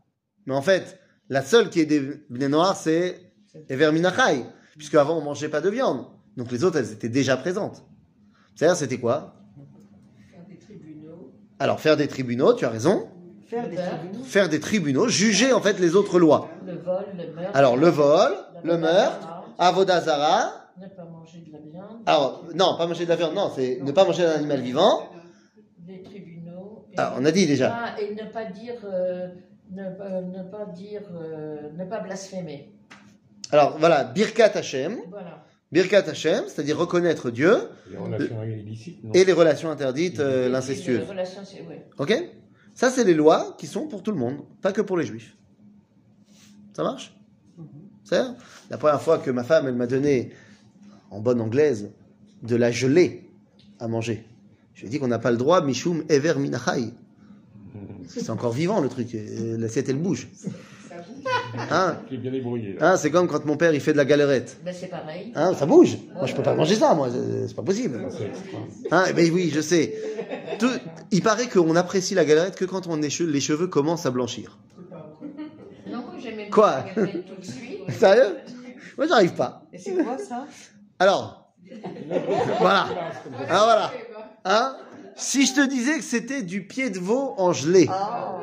Mais en fait, la seule qui est des Béné Noirs, c'est Ever Minachai. Puisque avant, on mangeait pas de viande. Donc les autres, elles étaient déjà présentes. C'est-à-dire, c'était quoi? Alors, faire des tribunaux, tu as raison. Faire des tribunaux. Faire des tribunaux, juger en fait les autres lois. Le vol, le meurtre. Alors, le vol, le meurtre, avodazara. Ne pas manger de la viande. Alors, non, pas manger de la viande, non, c'est ne pas manger d'un animal vivant. Des tribunaux. et Ah, on a dit déjà. pas- et ne pas dire. euh, ne, pas- ne pas dire. euh, ne pas blasphémer. Alors, voilà, Birkat Hashem. Voilà. Birkat Hashem, c'est-à-dire reconnaître Dieu Les relations illicites, non et les relations interdites, euh, ouais. Ok? Ça, c'est les lois qui sont pour tout le monde, pas que pour les juifs. Ça marche? C'est La première fois que ma femme, elle m'a donné, en bonne anglaise, de la gelée à manger. Je lui ai dit qu'on n'a pas le droit, Mishum Ever Minachai. Que C'est encore vivant le truc, l'assiette elle bouge. Hein bien. Là. Hein, c'est comme quand mon père il fait de la galerette. Ben, c'est pareil. Hein, ça bouge. Moi je peux pas manger ça, moi, c'est pas possible. Hein, ben oui, je sais. Tout- il paraît qu'on apprécie la galerette que quand on che- les cheveux commencent à blanchir. Non, moi, j'aimais Quoi tout de suite. Sérieux? Moi, j'arrive pas. Et c'est quoi ça? Alors, voilà. Alors voilà. Eh Hein? Si je te disais que c'était du pied de veau en gelée, Ah,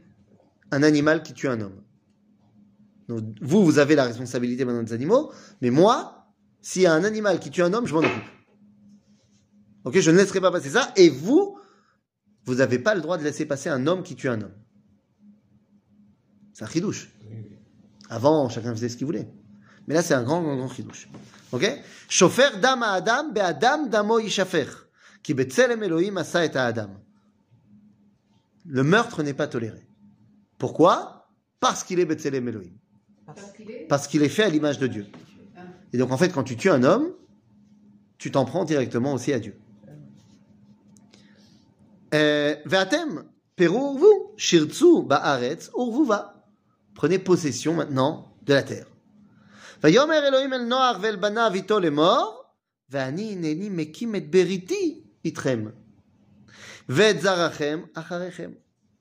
un animal qui tue un homme. Donc, vous, vous avez la responsabilité maintenant des animaux, mais moi, s'il y a un animal qui tue un homme, je m'en occupe. Ok, je ne laisserai pas passer ça, et vous, vous n'avez pas le droit de laisser passer un homme qui tue un homme. C'est un chidouche. Avant, chacun faisait ce qu'il voulait. Mais là, c'est un grand, grand, grand chidouche. Ok? Shofer dam adam be'adam damo. Ki betzelem Elohim asa adam. Le meurtre n'est pas toléré. Pourquoi Parce qu'il est betzelem Elohim. Parce qu'il est. Parce qu'il est fait à l'image de Dieu. Et donc, en fait, quand tu tues un homme, tu t'en prends directement aussi à Dieu. Euh, Ve'atem, peru vous, shirtzu ba'aretz urvuva. Prenez possession maintenant de la terre. ויאמר אלוהים אל נוח ואל בניו איתו לאמור, ואני הנני מקים את בריתי איתכם, ואת זרעכם אחריכם.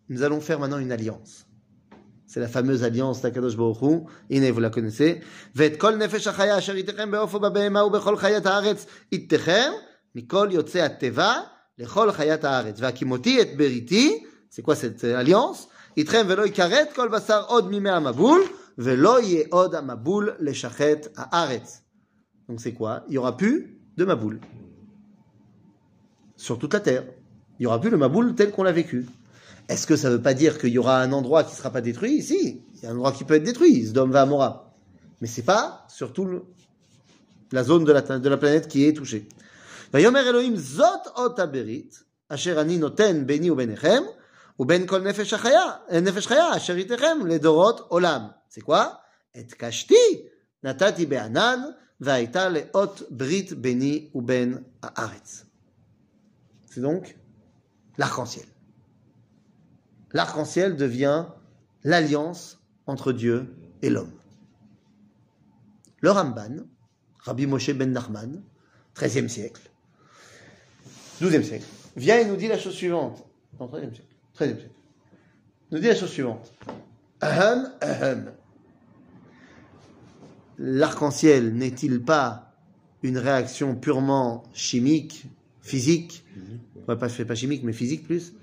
Nous allons faire maintenant une alliance. C'est la fameuse alliance d'Akadosh Baruch Hu. vous la connaissez. Vet kol nefesh achaya asher itechem be'ofo ba'behema u'bechol chayat ha'aretz itechem mikol yotze ateva lechol chayat ha'aretz. Ve'akimoti et beriti. C'est quoi cette euh, alliance? Itechem ve'lo ikaret kol basar od mimei ha'maboul ve'lo ye od ha'maboul leshachet ha'aretz. Donc c'est quoi? Il y aura plus de maboul. Sur toute la terre. Il y aura plus le maboul tel qu'on l'a vécu. Est-ce que ça ne veut pas dire qu'il y aura un endroit qui ne sera pas détruit Si, il y a un endroit qui peut être détruit, Sdom va Amora. Mais c'est pas surtout le- la zone de la, de la planète qui est touchée. ויאמר אלוהים זאת אות הברית, אשר אני נותן ביני וביניכם, ובין כל נפש החיה, נפש חיה, אשר איתכם לדורות עולם. C'est quoi? את קשתי נתתי בענן, והייתה לאות ברית ביני ובין הארץ. C'est donc l'arc-en-ciel. L'arc-en-ciel devient l'alliance entre Dieu et l'homme. Le Ramban, Rabbi Moshe ben Nachman, 13e siècle, 12e siècle, vient et nous dit la chose suivante. Non, 13e siècle. 13e siècle. Nous dit la chose suivante. Ahem, ahem. L'arc-en-ciel n'est-il pas une réaction purement chimique, physique, ouais, pas, pas chimique, mais physique plus,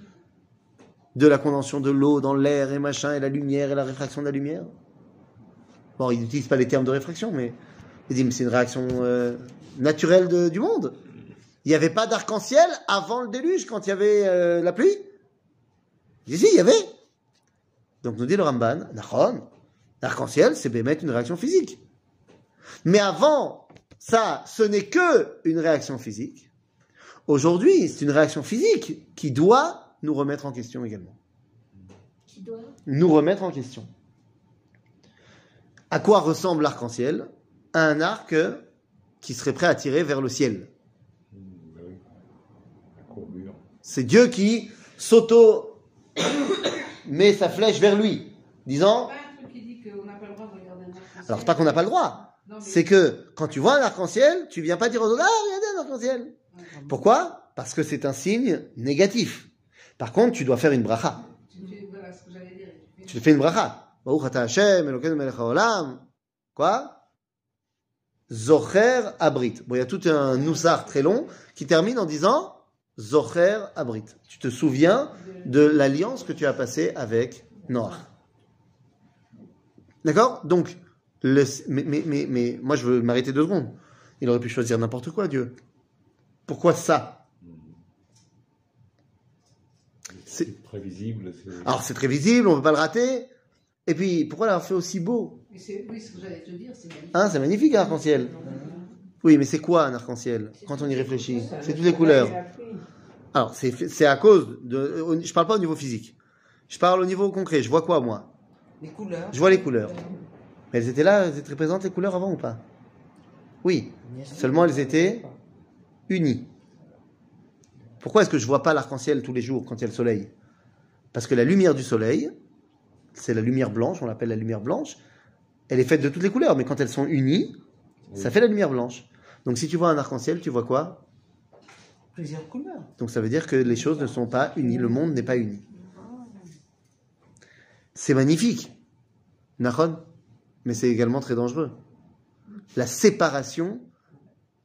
de la condension de l'eau dans l'air et machin, et la lumière et la réfraction de la lumière Bon, il n'utilise pas les termes de réfraction, mais il dit, mais c'est une réaction euh, naturelle de- du monde. Il n'y avait pas d'arc-en-ciel avant le déluge, quand il y avait euh, la pluie dit, si, il y avait. Donc nous dit le Ramban, l'arc-en-ciel, c'est bémettre une réaction physique. Mais avant ça, ce n'est que une réaction physique. Aujourd'hui, c'est une réaction physique qui doit nous remettre en question également. Qui doit Nous remettre en question. À quoi ressemble l'arc-en-ciel? À un arc qui serait prêt à tirer vers le ciel. C'est Dieu qui s'auto met sa flèche vers lui, disant Pas un truc qui dit qu'on n'a pas le droit de regarder un arc-en-ciel. alors c'est pas qu'on n'a pas le droit, c'est que quand tu vois un arc-en-ciel, tu viens pas dire aux autres ah regardez un arc-en-ciel. Pourquoi? Parce que c'est un signe négatif. Par contre, tu dois faire une bracha. Tu te fais une bracha. Quoi? Zocher abrit. Bon, il y a tout un noussar très long qui termine en disant Zocher abrit. Tu te souviens de l'alliance que tu as passée avec Noach. D'accord? Donc, mais, mais, mais moi je veux m'arrêter deux secondes. Il aurait pu choisir n'importe quoi, Dieu. Pourquoi ça? C'est- C'est prévisible. Alors c'est très visible, on ne peut pas le rater. Et puis, pourquoi l'avoir fait aussi beau? Mais Oui, ce que j'allais te dire, c'est magnifique. Hein, c'est magnifique un arc-en-ciel. Oui, mais c'est quoi un arc-en-ciel? Quand on y réfléchit, c'est toutes les couleurs. Alors, c'est c'est à cause de. Je parle pas au niveau physique. Je parle au niveau concret. Je vois quoi, moi? Les couleurs. Je vois les couleurs. Mais elles étaient là, elles étaient présentes les couleurs avant ou pas? Oui. Seulement elles étaient unies. Pourquoi est-ce que je vois pas l'arc-en-ciel tous les jours quand il y a le soleil? Parce que la lumière du soleil, c'est la lumière blanche, on l'appelle la lumière blanche, elle est faite de toutes les couleurs, mais quand elles sont unies, ça fait la lumière blanche. Donc si tu vois un arc-en-ciel, tu vois quoi? Plusieurs couleurs. Donc ça veut dire que les choses ne sont pas unies, le monde n'est pas uni. C'est magnifique, Nahon, mais c'est également très dangereux. La séparation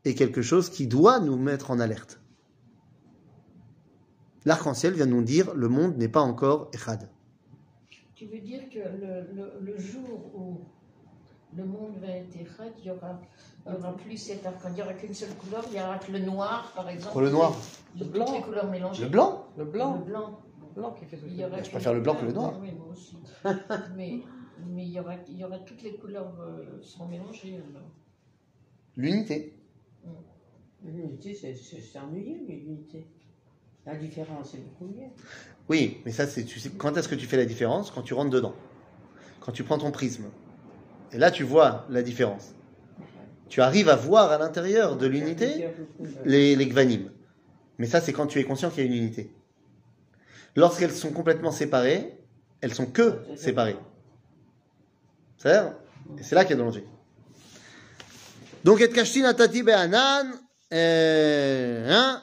est quelque chose qui doit nous mettre en alerte. L'arc-en-ciel vient nous dire le monde n'est pas encore Echad. Tu veux dire que le, le, le jour où le monde va être éradiqué, il y aura, il y aura plus cet arc. Il n'y aura qu'une seule couleur, il y aura que le noir, par exemple. Pour le noir Le blanc. Toutes les couleurs mélangées. Le blanc Le Le blanc. Le blanc qui fait Je préfère le blanc que le noir. Oui, moi aussi. mais mais il, y aura, il y aura toutes les couleurs euh, seront mélangées. L'unité. L'unité, c'est ennuyeux, l'unité. La différence, c'est beaucoup mieux. Oui, mais ça, c'est tu sais, quand est-ce que tu fais la différence? Quand tu rentres dedans. Quand tu prends ton prisme. Et là, tu vois la différence. Tu arrives à voir à l'intérieur de l'unité les, les gvanim. Mais ça, c'est quand tu es conscient qu'il y a une unité. Lorsqu'elles sont complètement séparées, elles sont que séparées. C'est Et c'est là qu'il y a danger. Donc, et kashtin atati be'anan, euh, hein?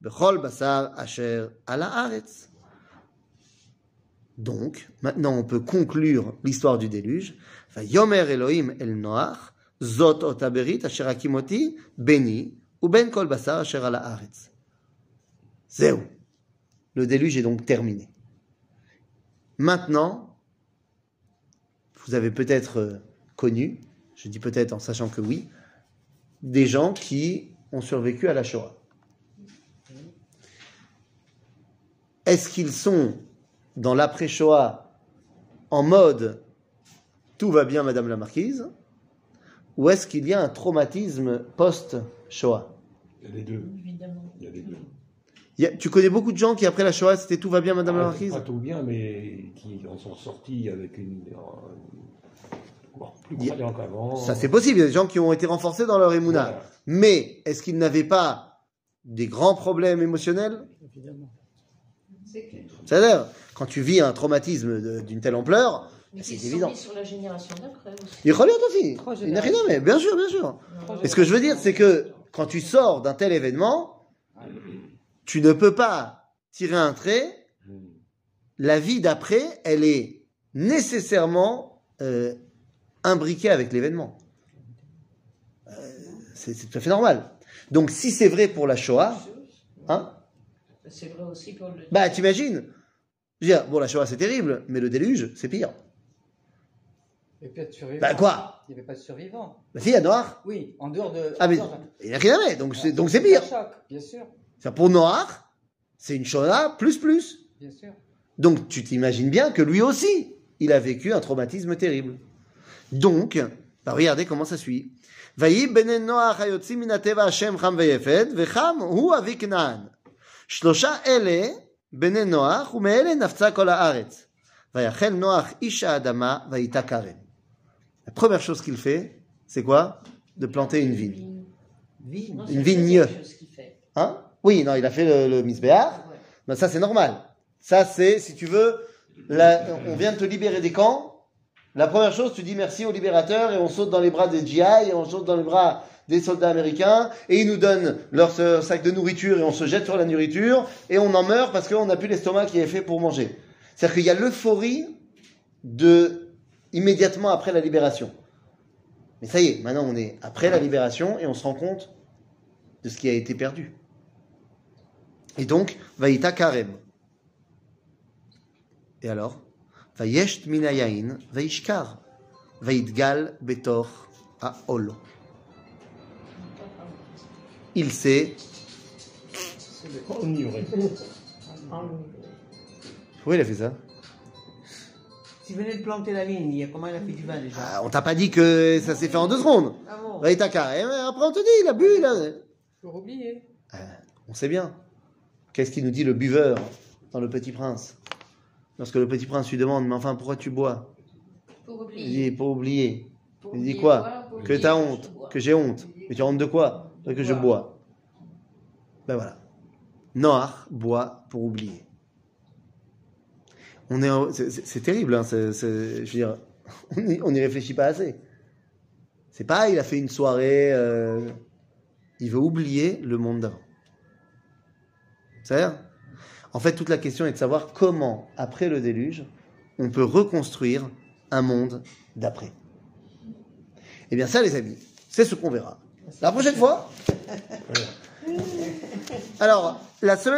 Bechol Basar Asher Donc, maintenant on peut conclure l'histoire du déluge. Yomer Elohim El Noach, Zot Otaberit Asher Beni, Le déluge est donc terminé. Maintenant, vous avez peut-être euh, connu, je dis peut-être en sachant que oui, des gens qui ont survécu à la Shoah. Est-ce qu'ils sont dans l'après-Shoah en mode tout va bien, Madame la Marquise, ou est-ce qu'il y a un traumatisme post-Shoah? Il y a les deux. Évidemment. Il y a les deux. Il y a- Tu connais beaucoup de gens qui après la Shoah c'était tout va bien, Madame la Ah, Marquise? Pas tout bien, mais qui en sont sortis avec une. euh, plus a- qu'avant. Ça c'est possible, il y a des gens qui ont été renforcés dans leur émouna. Voilà. Mais est-ce qu'ils n'avaient pas des grands problèmes émotionnels? Évidemment. C'est clair. C'est-à-dire, quand tu vis un traumatisme d'une telle ampleur, Mais c'est qui sont évident. mis sur la génération d'après aussi. Il relie aussi. Mais bien sûr, bien sûr. Et ce que je veux dire, c'est que quand tu sors d'un tel événement, tu ne peux pas tirer un trait. La vie d'après, elle est nécessairement euh, imbriquée avec l'événement. Euh, c'est c'est tout à fait normal. Donc, si c'est vrai pour la Shoah, hein, c'est vrai aussi pour le. Bah, t'imagines? Je veux dire, bon, la Shoah, c'est terrible, mais le déluge, c'est pire. Bah, il n'y avait pas de survivants. Bah, quoi? Il n'y avait pas de survivants. Bah, si, à Noir Oui, en dehors de. Ah, mais il n'y a rien, donc c'est, ah, donc c'est pire. choc, bien sûr. Ça, pour Noir, c'est une Shoah plus plus. Bien sûr. Donc, tu t'imagines bien que lui aussi, il a vécu un traumatisme terrible. Donc, bah, regardez comment ça suit. Vaï benen Noach hayotzi minateva Hashem cham veyefed, vecham hu aviknaan. שלושה אלה בני נוח, ומאלה נפצה כל הארץ. ויחל נוח איש האדמה, ויתה כרם. La première chose qu'il fait, c'est quoi De planter une vigne. Vie. Non, Une c'est la vigne. deuxième chose qu'il fait. Hein Oui, non, il a fait le, le misbéach. Ouais. Ben, ça, c'est normal. Ça, c'est, si tu veux, la- on vient de te libérer des camps. La première chose, tu dis merci au libérateur et on saute dans les bras des GI et on saute dans les bras des soldats américains et ils nous donnent leur sac de nourriture et on se jette sur la nourriture et on en meurt parce qu'on n'a plus l'estomac qui est fait pour manger. C'est-à-dire qu'il y a l'euphorie de immédiatement après la libération. Mais ça y est, maintenant on est après la libération et on se rend compte de ce qui a été perdu. Et donc, Vaïta Karem. Et alors Vayesht minayain, Vaishkar. Vaïdgal betor Olo. Il aurait. Pourquoi il a fait ça? Tu venais de planter la il a- comment il a fait du vin déjà? Ah, On t'a pas dit que ça s'est fait en deux secondes. Ah bon? Vaïta Karem, après on te dit, il a bu, il a. Pour oublier. On sait bien. Qu'est-ce qu'il nous dit le buveur dans Le Petit Prince? Lorsque le Petit Prince lui demande, mais enfin, pourquoi tu bois? Pour Il oublier. dit, pour oublier. Pour Il dit oublier quoi Pour Que t'as honte, que j'ai honte. Mais tu as honte de quoi? Que je bois. Ben voilà. Noir boit pour oublier. On est, en- c'est- terrible, hein, je veux dire, on n'y on n'y réfléchit pas assez. C'est pas, il a fait une soirée, euh, il veut oublier le monde d'avant. C'est-à-dire, en fait, toute la question est de savoir comment, après le déluge, on peut reconstruire un monde d'après. Eh bien, ça, les amis, c'est ce qu'on verra. La prochaine fois. Alors, la semaine